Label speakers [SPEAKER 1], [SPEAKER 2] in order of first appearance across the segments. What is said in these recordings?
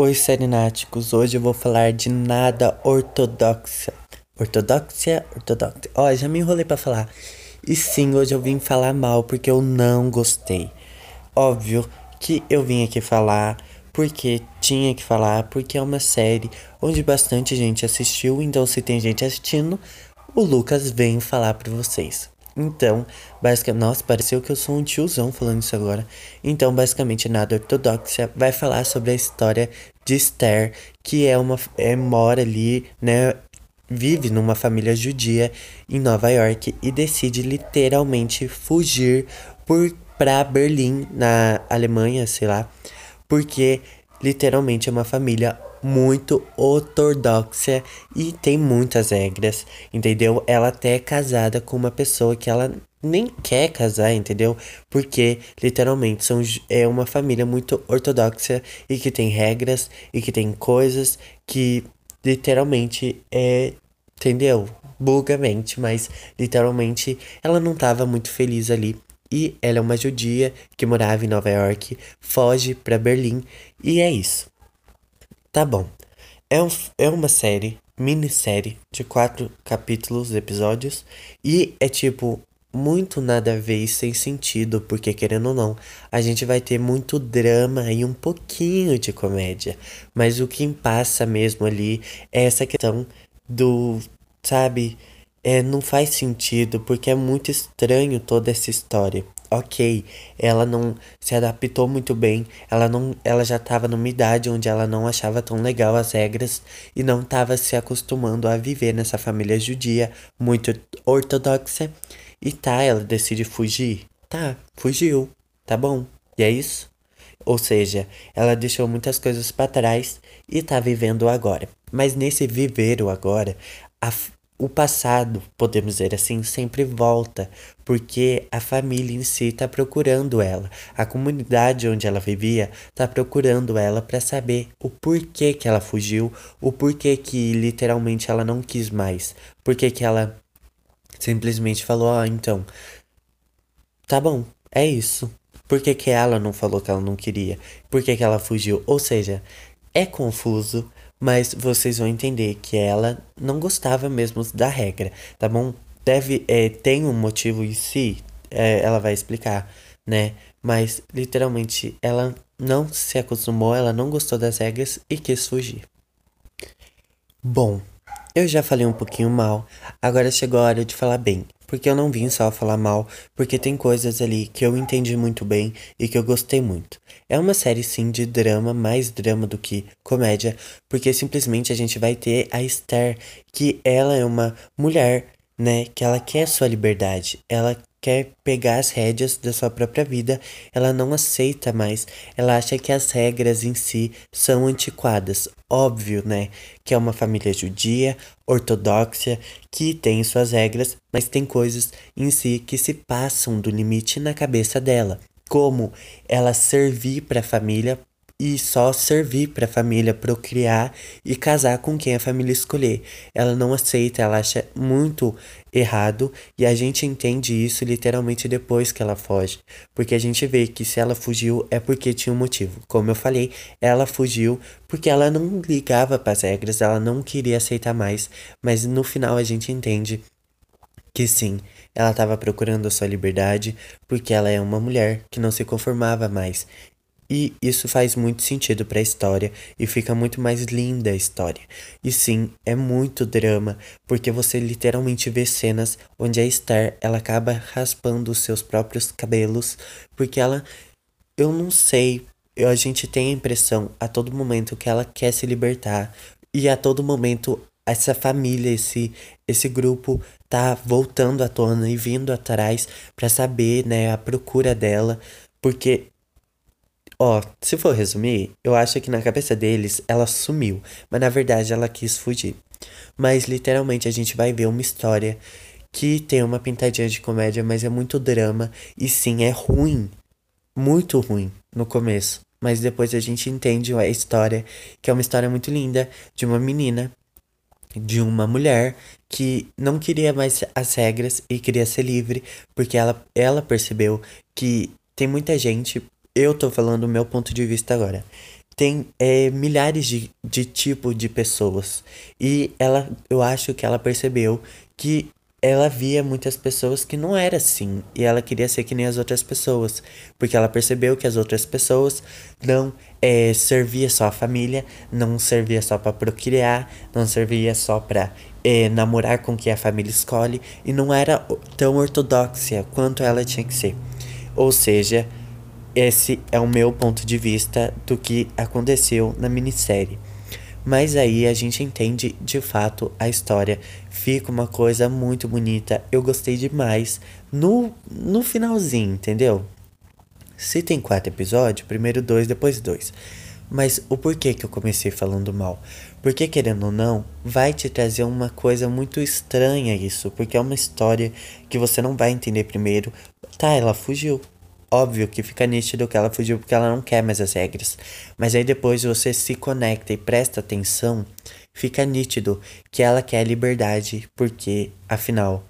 [SPEAKER 1] Oi, serináticos. Hoje eu vou falar de nada ortodoxa. Ortodoxia? Ortodoxa. Ó, já me enrolei pra falar. E sim, hoje eu vim falar mal porque eu não gostei. Óbvio que eu vim aqui falar porque tinha que falar, porque é uma série onde bastante gente assistiu. Então, se tem gente assistindo, o Lucas vem falar pra vocês. Então, basicamente, nossa, pareceu que eu sou um tiozão falando isso agora. Então, basicamente, nada ortodoxa vai falar sobre a história de Esther, que é uma é, mora ali, né, vive numa família judia em Nova York e decide literalmente fugir por para Berlim, na Alemanha, sei lá, porque literalmente é uma família muito ortodoxa e tem muitas regras, entendeu? Ela até é casada com uma pessoa que ela nem quer casar, entendeu? Porque literalmente são, é uma família muito ortodoxa e que tem regras e que tem coisas que literalmente é, entendeu? Bulgamente, mas literalmente ela não estava muito feliz ali. E ela é uma judia que morava em Nova York, foge para Berlim e é isso. Tá bom. É, um, é uma série, minissérie, de quatro capítulos, episódios. E é tipo, muito nada a ver e sem sentido, porque querendo ou não, a gente vai ter muito drama e um pouquinho de comédia. Mas o que passa mesmo ali é essa questão do, sabe, é, não faz sentido, porque é muito estranho toda essa história ok, ela não se adaptou muito bem, ela não, ela já estava numa idade onde ela não achava tão legal as regras e não estava se acostumando a viver nessa família judia muito ortodoxa. E tá, ela decide fugir. Tá, fugiu, tá bom. E é isso. Ou seja, ela deixou muitas coisas para trás e tá vivendo agora. Mas nesse viver o agora, a, o passado, podemos dizer assim, sempre volta, porque a família em si está procurando ela. A comunidade onde ela vivia está procurando ela para saber o porquê que ela fugiu, o porquê que literalmente ela não quis mais, porquê que ela simplesmente falou: "Ah, então, tá bom, é isso". Por que, que ela não falou que ela não queria? Por que, que ela fugiu? Ou seja, é confuso, mas vocês vão entender que ela não gostava mesmo da regra, tá bom? Deve, é, tem um motivo em si, é, ela vai explicar, né? Mas literalmente ela não se acostumou, ela não gostou das regras e quis fugir. Bom, eu já falei um pouquinho mal, agora chegou a hora de falar bem. Porque eu não vim só falar mal, porque tem coisas ali que eu entendi muito bem e que eu gostei muito. É uma série sim de drama, mais drama do que comédia, porque simplesmente a gente vai ter a Esther, que ela é uma mulher, né, que ela quer sua liberdade, ela quer pegar as rédeas da sua própria vida, ela não aceita mais, ela acha que as regras em si são antiquadas. Óbvio, né, que é uma família judia, ortodoxa, que tem suas regras, mas tem coisas em si que se passam do limite na cabeça dela. Como ela servir para a família e só servir para a família procriar e casar com quem a família escolher. Ela não aceita, ela acha muito errado e a gente entende isso literalmente depois que ela foge, porque a gente vê que se ela fugiu é porque tinha um motivo. Como eu falei, ela fugiu porque ela não ligava para as regras, ela não queria aceitar mais, mas no final a gente entende que sim, ela estava procurando a sua liberdade porque ela é uma mulher que não se conformava mais e isso faz muito sentido para a história e fica muito mais linda a história. E sim, é muito drama, porque você literalmente vê cenas onde a Esther, ela acaba raspando os seus próprios cabelos, porque ela eu não sei, a gente tem a impressão a todo momento que ela quer se libertar e a todo momento essa família, esse esse grupo tá voltando à tona e vindo atrás para saber, né, a procura dela, porque Ó, se for resumir, eu acho que na cabeça deles ela sumiu, mas na verdade ela quis fugir. Mas literalmente a gente vai ver uma história que tem uma pintadinha de comédia, mas é muito drama e sim é ruim, muito ruim no começo. Mas depois a gente entende a história, que é uma história muito linda de uma menina, de uma mulher que não queria mais as regras e queria ser livre, porque ela, ela percebeu que tem muita gente eu tô falando o meu ponto de vista agora. tem é, milhares de, de tipos de pessoas. E ela, eu acho que ela percebeu que ela via muitas pessoas que não era assim e ela queria ser que nem as outras pessoas porque ela percebeu que as outras pessoas não é, servia só a família não servia só para procriar não servia só para é, namorar com quem a família escolhe e não era tão ortodoxa quanto ela tinha que ser ou seja esse é o meu ponto de vista do que aconteceu na minissérie mas aí a gente entende de fato a história. Fica uma coisa muito bonita. Eu gostei demais no, no finalzinho, entendeu? Se tem quatro episódios, primeiro dois, depois dois. Mas o porquê que eu comecei falando mal? Porque, querendo ou não, vai te trazer uma coisa muito estranha isso. Porque é uma história que você não vai entender primeiro. Tá, ela fugiu. Óbvio que fica nítido que ela fugiu porque ela não quer mais as regras. Mas aí depois você se conecta e presta atenção, fica nítido que ela quer liberdade, porque afinal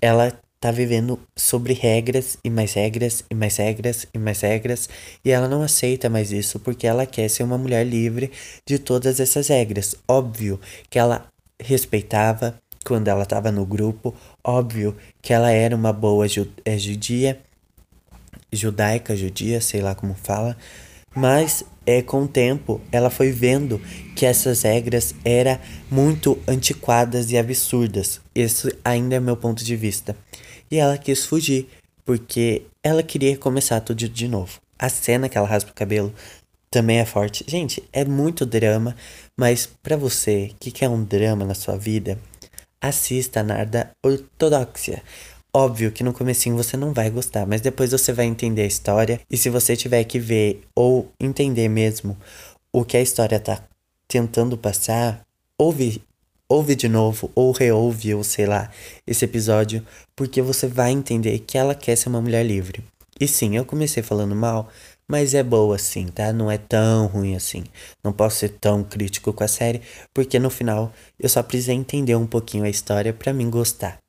[SPEAKER 1] ela tá vivendo sobre regras e mais regras e mais regras e mais regras e ela não aceita mais isso porque ela quer ser uma mulher livre de todas essas regras. Óbvio que ela respeitava quando ela estava no grupo, óbvio que ela era uma boa é, judia judaica, judia, sei lá como fala, mas é com o tempo ela foi vendo que essas regras eram muito antiquadas e absurdas. Esse ainda é meu ponto de vista. E ela quis fugir, porque ela queria começar tudo de novo. A cena que ela raspa o cabelo também é forte. Gente, é muito drama, mas para você que quer um drama na sua vida, assista a Narda Ortodoxia. Óbvio que no comecinho você não vai gostar, mas depois você vai entender a história e se você tiver que ver ou entender mesmo o que a história tá tentando passar, ouve ouve de novo ou reouve ou sei lá esse episódio, porque você vai entender que ela quer ser uma mulher livre. E sim, eu comecei falando mal, mas é boa assim, tá? Não é tão ruim assim. Não posso ser tão crítico com a série, porque no final eu só precisei entender um pouquinho a história para mim gostar.